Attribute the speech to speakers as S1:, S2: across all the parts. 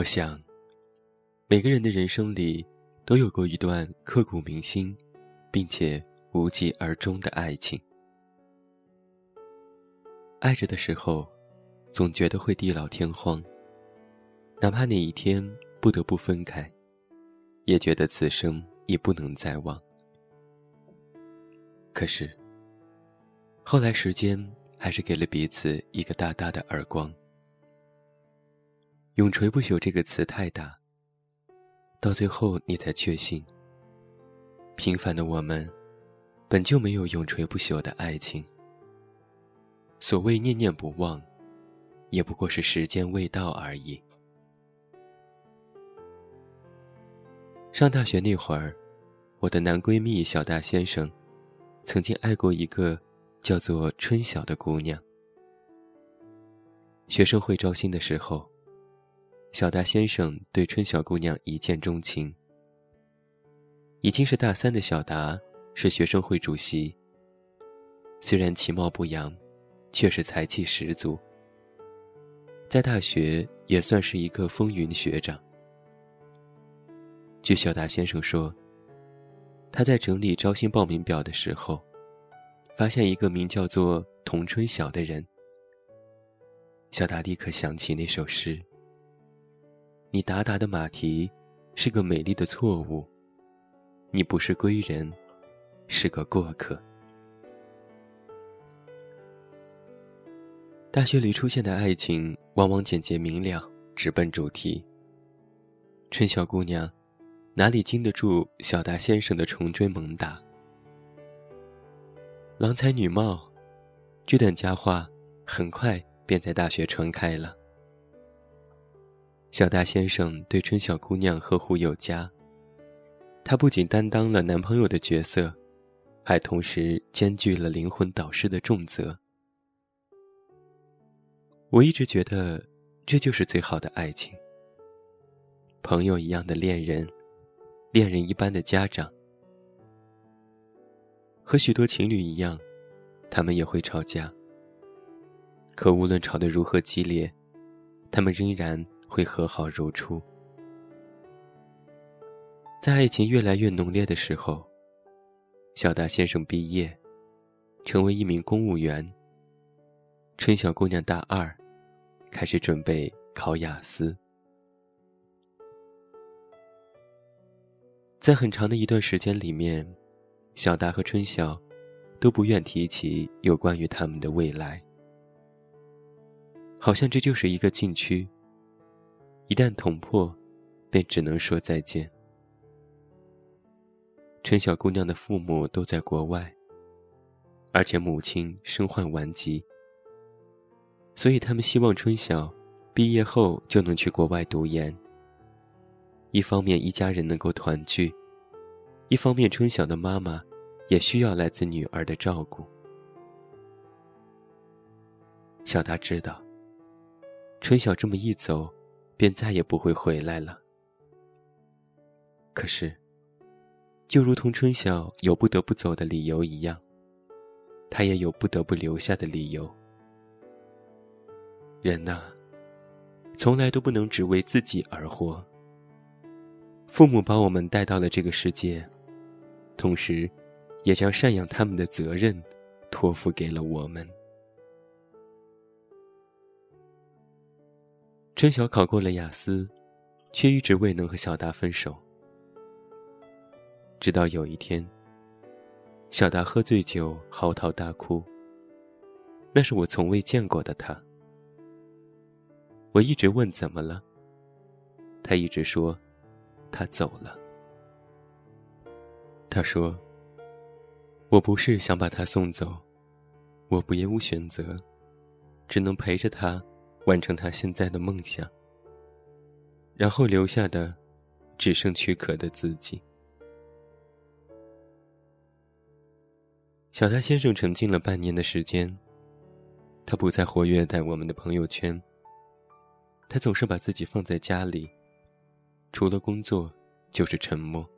S1: 我想，每个人的人生里都有过一段刻骨铭心，并且无疾而终的爱情。爱着的时候，总觉得会地老天荒。哪怕哪一天不得不分开，也觉得此生也不能再忘。可是，后来时间还是给了彼此一个大大的耳光。永垂不朽这个词太大，到最后你才确信，平凡的我们，本就没有永垂不朽的爱情。所谓念念不忘，也不过是时间未到而已。上大学那会儿，我的男闺蜜小大先生，曾经爱过一个叫做春晓的姑娘。学生会招新的时候，小达先生对春晓姑娘一见钟情。已经是大三的小达，是学生会主席。虽然其貌不扬。却是才气十足，在大学也算是一个风云学长。据小达先生说，他在整理招新报名表的时候，发现一个名叫做童春晓的人。小达立刻想起那首诗：“你达达的马蹄，是个美丽的错误，你不是归人，是个过客。”大学里出现的爱情往往简洁明了，直奔主题。春晓姑娘哪里经得住小达先生的重追猛打？郎才女貌，这段佳话很快便在大学传开了。小达先生对春晓姑娘呵护有加，他不仅担当了男朋友的角色，还同时兼具了灵魂导师的重责。我一直觉得，这就是最好的爱情。朋友一样的恋人，恋人一般的家长，和许多情侣一样，他们也会吵架。可无论吵得如何激烈，他们仍然会和好如初。在爱情越来越浓烈的时候，小达先生毕业，成为一名公务员。春晓姑娘大二。开始准备考雅思，在很长的一段时间里面，小达和春晓都不愿提起有关于他们的未来，好像这就是一个禁区。一旦捅破，便只能说再见。春晓姑娘的父母都在国外，而且母亲身患顽疾。所以，他们希望春晓毕业后就能去国外读研。一方面，一家人能够团聚；一方面，春晓的妈妈也需要来自女儿的照顾。小达知道，春晓这么一走，便再也不会回来了。可是，就如同春晓有不得不走的理由一样，他也有不得不留下的理由。人呐，从来都不能只为自己而活。父母把我们带到了这个世界，同时，也将赡养他们的责任托付给了我们。春晓考过了雅思，却一直未能和小达分手。直到有一天，小达喝醉酒嚎啕大哭。那是我从未见过的他。我一直问怎么了，他一直说，他走了。他说：“我不是想把他送走，我别无选择，只能陪着他，完成他现在的梦想。然后留下的，只剩躯壳的自己。”小达先生沉浸了半年的时间，他不再活跃在我们的朋友圈。他总是把自己放在家里，除了工作就是沉默。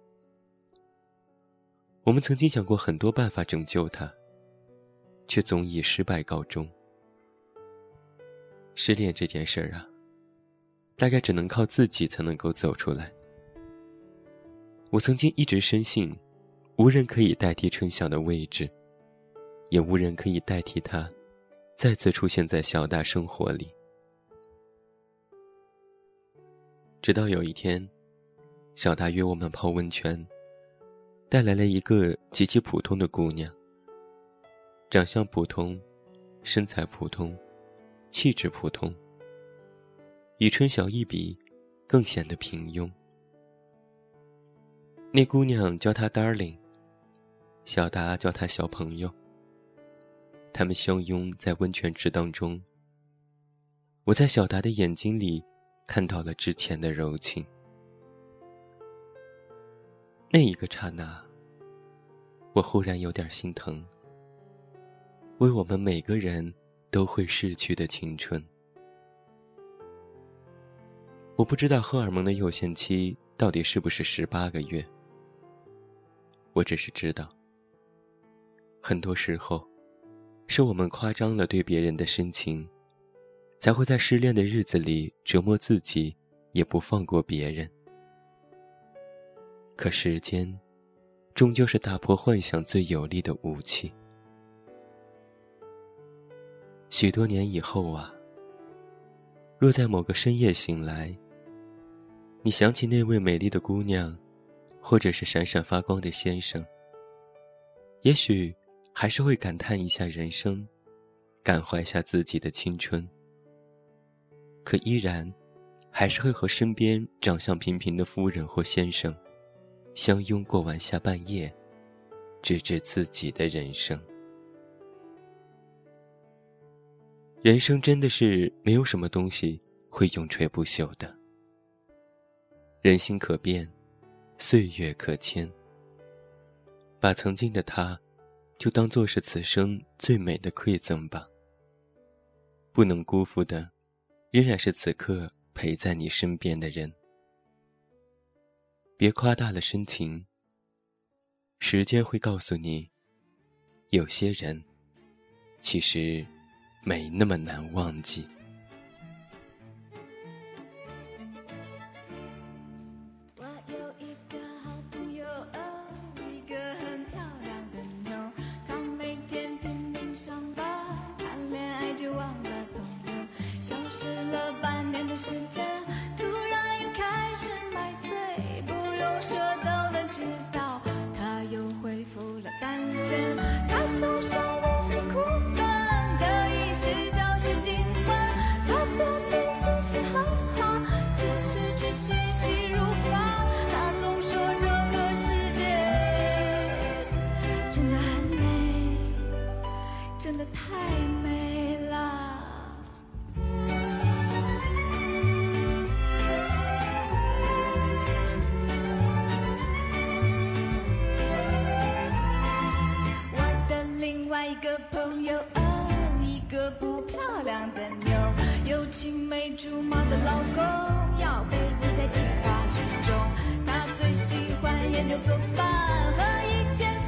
S1: 我们曾经想过很多办法拯救他，却总以失败告终。失恋这件事儿啊，大概只能靠自己才能够走出来。我曾经一直深信，无人可以代替春晓的位置，也无人可以代替他，再次出现在小大生活里。直到有一天，小大约我们泡温泉，带来了一个极其普通的姑娘。长相普通，身材普通，气质普通。与春晓一比，更显得平庸。那姑娘叫他 darling，小达叫他小朋友。他们相拥在温泉池当中。我在小达的眼睛里看到了之前的柔情。那一个刹那，我忽然有点心疼。为我们每个人都会逝去的青春，我不知道荷尔蒙的有限期到底是不是十八个月。我只是知道，很多时候，是我们夸张了对别人的深情，才会在失恋的日子里折磨自己，也不放过别人。可时间，终究是打破幻想最有力的武器。许多年以后啊，若在某个深夜醒来，你想起那位美丽的姑娘，或者是闪闪发光的先生，也许还是会感叹一下人生，感怀下自己的青春。可依然，还是会和身边长相平平的夫人或先生，相拥过完下半夜，直至自己的人生。人生真的是没有什么东西会永垂不朽的。人心可变，岁月可迁。把曾经的他，就当做是此生最美的馈赠吧。不能辜负的，仍然是此刻陪在你身边的人。别夸大了深情。时间会告诉你，有些人，其实。没那么难忘记。
S2: 的朋友，哦，一个不漂亮的妞，有青梅竹马的老公，要被逼在计划之中。他最喜欢研究做饭和一天。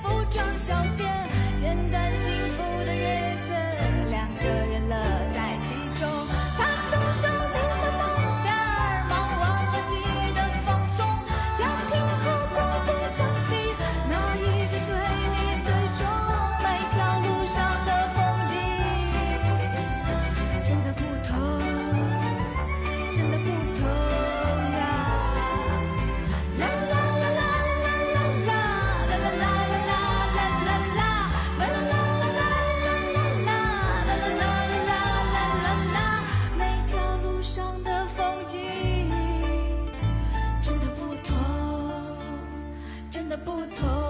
S2: 真的不同。